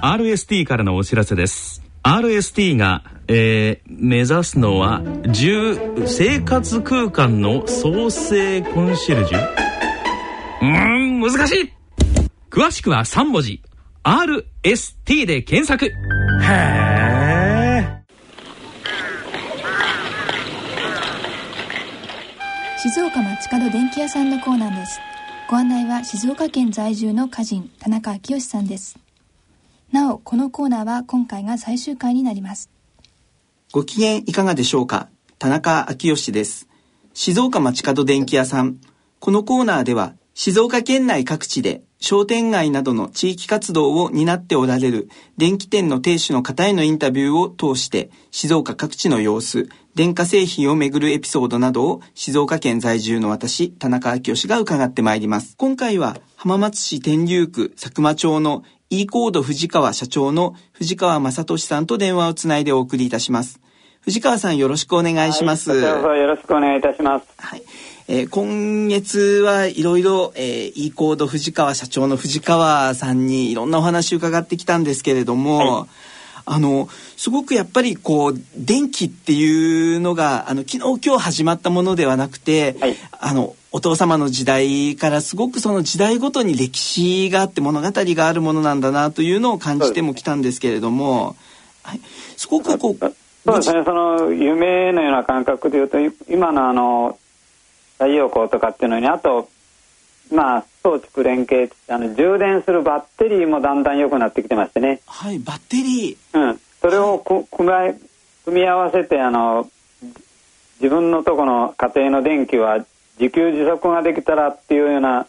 RST からのお知らせです。RST が、えー、目指すのは10生活空間の創生コンシェルジュ？うーん難しい。詳しくは3文字。RST で検索。へえ静岡町角電気屋さんのコーナーです。ご案内は静岡県在住の歌人田中昭義さんです。なおこのコーナーは今回が最終回になります。ご機嫌いかがでしょうか？田中昭義です。静岡町角電気屋さん。このコーナーでは静岡県内各地で商店街などの地域活動を担っておられる電気店の亭主の方へのインタビューを通して静岡各地の様子、電化製品をめぐるエピソードなどを静岡県在住の私、田中昭義が伺ってまいります。今回は浜松市天竜区佐久間町の e コード藤川社長の藤川正俊さんと電話をつないでお送りいたします。藤川さんよろしくお願いします。はい、よろしくお願いいたします。はい。えー、今月はいろいろ、えー、e コード藤川社長の藤川さんにいろんなお話伺ってきたんですけれども、はい、あの、すごくやっぱりこう、電気っていうのが、あの、昨日今日始まったものではなくて、はい、あの、お父様の時代からすごくその時代ごとに歴史があって物語があるものなんだなというのを感じてもきたんですけれども、はい、すごくこう、そうですね、その夢のような感覚でいうと、今のあの、太陽光とかっていうのにあとまあ装置連携あの充電するバッテリーもだんだん良くなってきてましてね。はいバッテリー。うん。それを組み組み合わせてあの自分のとこの家庭の電気は自給自足ができたらっていうような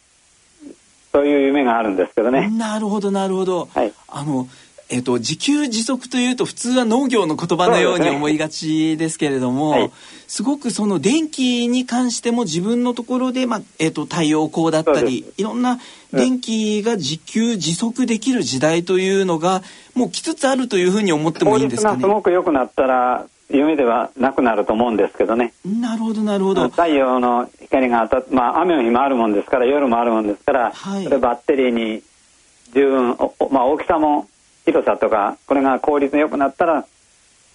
そういう夢があるんですけどね。なるほどなるほど、はい、あのえっ、と、自給自足というと普通は農業の言葉のように思いがちですけれども、すねはい、すごくその電気に関しても自分のところで、まあ、えっ、と、太陽光だったり、いろんな電気が自給自足できる時代というのが、もう来つつあるというふうに思ってもいいんですかね？すごく良くなったら、夢ではなくなると思うんですけどね。なるほど、なるほど。太陽の光が当たっまあ、雨の日もあるもんですから、夜もあるもんですから、はい、それバッテリーに十分、まあ、大きさも広さとかこれが効率よくなったら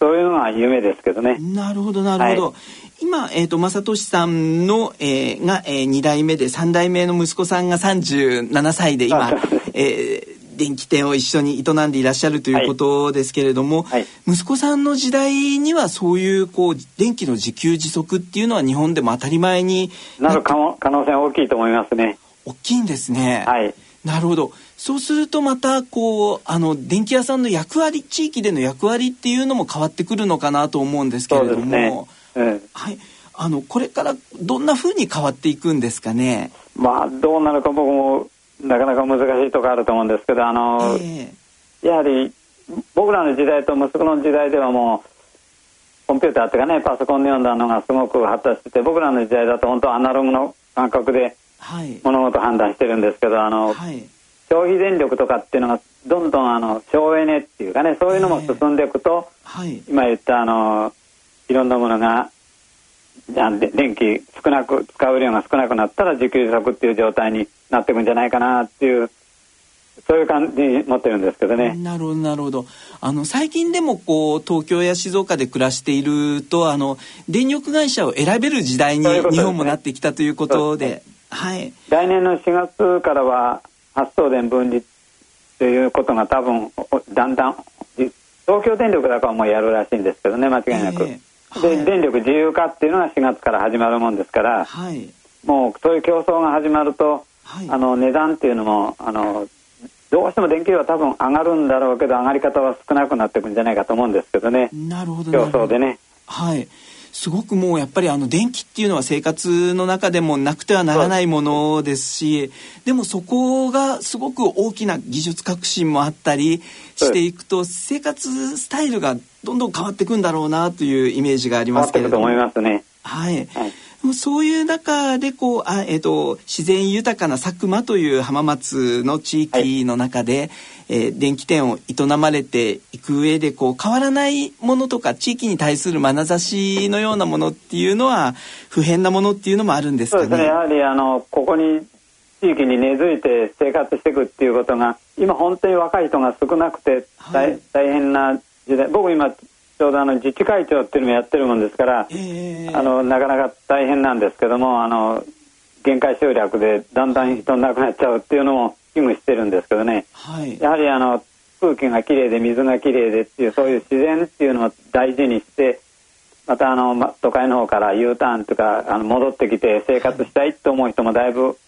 そういうのが夢ですけどね。なるほどなるほど。はい、今えっ、ー、と正俊さんの、えー、が、えー、2代目で3代目の息子さんが37歳で今、えー、電気店を一緒に営んでいらっしゃるということですけれども、はいはい、息子さんの時代にはそういうこう電気の自給自足っていうのは日本でも当たり前になる可能性大きいと思いますね。大きいんですね。はい。なるほど。そうするとまたこうあの電気屋さんの役割地域での役割っていうのも変わってくるのかなと思うんですけれども、ねうん、はいあのこれからどんなふうに変わっていくんですかね？まあどうなるか僕もなかなか難しいところあると思うんですけどあの、えー、やはり僕らの時代と息子の時代ではもうコンピューターっていうかねパソコンで読んだのがすごく発達してて僕らの時代だと本当アナログの感覚で物事判断してるんですけどあの、はい、消費電力とかっていうのがどんどんあの省エネっていうかねそういうのも進んでいくと、はい、今言ったあのいろんなものが電気少なく使う量が少なくなったら自給自足っていう状態になっていくんじゃないかなっていうそういう感じ持ってるんですけどね。なるほどなるほど。あの最近でもこう東京や静岡で暮らしているとあの電力会社を選べる時代に日本もなってきたということで、はい。来年の4月からは発送電分離ということが多分だんだん東京電力だからもうやるらしいんですけどね間違いなく、えーはい、で電力自由化っていうのが4月から始まるもんですから、はい、もうそういう競争が始まると、はい、あの値段っていうのもあのどうしても電気量は多分上がるんだろうけど上がり方は少なくなっていくんじゃないかと思うんですけどね。なるほど。競争でね。はいすごくもうやっぱりあの電気っていうのは生活の中でもなくてはならないものですしでもそこがすごく大きな技術革新もあったりしていくと生活スタイルがどんどん変わっていくんだろうなというイメージがありますけれども。思いますね。はい、はいそういう中でこうあ、えーと、自然豊かな佐久間という浜松の地域の中で、はい、えー、電気店を営まれていく上でこう変わらないものとか地域に対する眼差しのようなものっていうのは不変なものっていうのもあるんですかね？そうですね。やはりあのここに地地域に根付いて生活していくっていうことが今本当に若い人が少なくて大はい、大変な時代。僕今ちょうどあの自治会長っていうのもやってるもんですから、えー、あのなかなか大変なんですけどもあの限界集落でだんだん人なくなっちゃうっていうのも危惧してるんですけどね、はい、やはりあの空気がきれいで水がきれいでっていうそういう自然っていうのを大事にしてまたあの、ま、都会の方から U ターンとかあの戻ってきて生活したいと思う人もだいぶ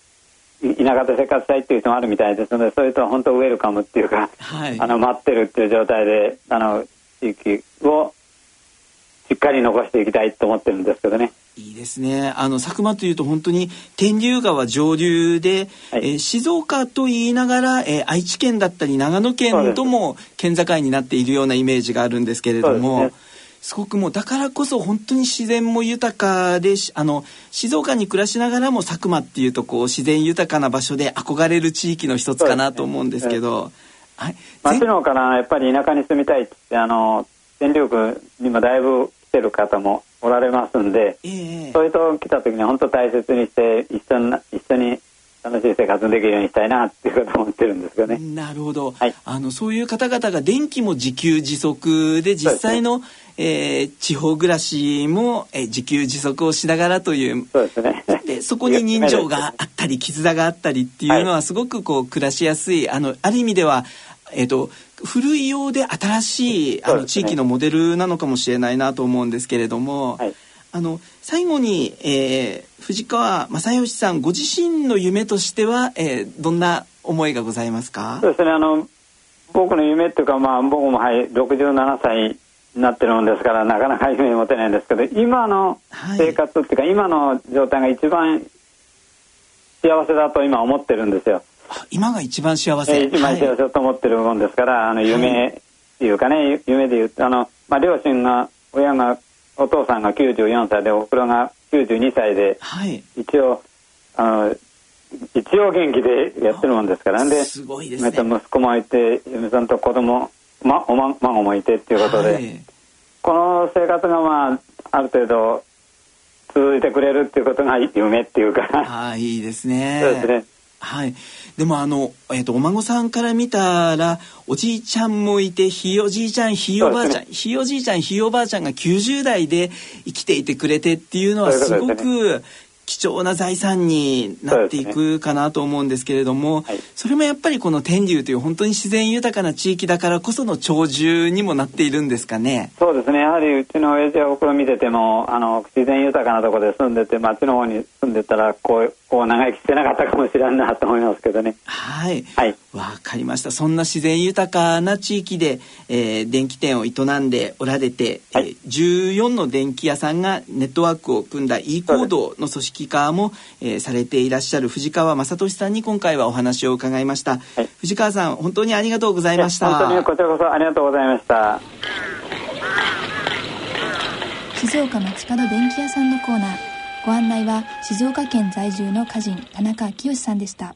田舎で生活したいっていう人もあるみたいですのでそういう人は本当ウェルカムっていうか、はい、あの待ってるっていう状態であの地域をしっかり残していきたいと思ってるんですけどね。いいですね。あの、佐久間というと本当に天竜川上流で、はい、えー、静岡と言いながら、えー、愛知県だったり長野県とも県境になっているようなイメージがあるんですけれども、すごくもうだからこそ本当に自然も豊かであの静岡に暮らしながらも佐久間っていうとこう自然豊かな場所で憧れる地域の一つかなと思うんですけど、ね、はい、町のからやっぱり田舎に住みたいってあの電力にもだいぶ来てる方もおられますんで、えー、そういうと来た時に本当大切にして一緒に一緒に楽しい生活できるようにしたいなっていうことを思ってるんですけどね。なるほど。はい、あのそういう方々が電気も自給自足で実際の、ねえー、地方暮らしも、えー、自給自足をしながらというそうですね。でそこに人情があったり絆があったりっていうのはすごくこう暮らしやすいあのある意味ではえっ、ー、と古いようで新しいあの地域のモデルなのかもしれないなと思うんですけれども、はい、あの最後に、えー、藤川正義さんご自身の夢としては、えー、どんな思いがございますか？そうですね。あの僕の夢っていうか、まあ、僕も、はい、67歳になってるもんですからなかなか夢持てないんですけど今の生活っていうか、はい、今の状態が一番幸せだと今思ってるんですよ。今が一番幸せ、えー、一番幸せと思ってるもんですから、はい、あの夢っていうかね、夢で言うとあの、まあ、両親が親がお父さんが94歳でおふくろが92歳で、はい、一応あの一応元気でやってるもんですからですごいですね。息子もいて嫁さんと子供まおま孫もいてっていうことで、はい、この生活がまあある程度続いてくれるっていうことが夢っていうか。あいいですね。そうですねはい。でもあの、えっ、ー、と、お孫さんから見たら、おじいちゃんもいて、ひいおじいちゃん、ひいおばあちゃん、ね、ひいおじいちゃん、ひいおばあちゃんが90代で生きていてくれてっていうのはすごく貴重な財産になっていくかなと思うんですけれどもそ、ね。はい、それもやっぱりこの天竜という本当に自然豊かな地域だからこその長寿にもなっているんですかね？そうですね。やはりうちの親父は僕を見ててもあの自然豊かなところで住んでて町の方に住んでたらこうこう長生きしてなかったかもしれんなと思いますけどね。はい。はい。わかりました。そんな自然豊かな地域で、えー、電気店を営んでおられて、はい、えー、14の電気屋さんがネットワークを組んだ e コードの組織揮化も、えー、されていらっしゃる藤川正俊さんに今回はお話を伺いました、はい、藤川さん本当にありがとうございました。本当にこちらこそありがとうございました。静岡町角電気屋さんのコーナー。ご案内は静岡県在住の歌人田中昭義さんでした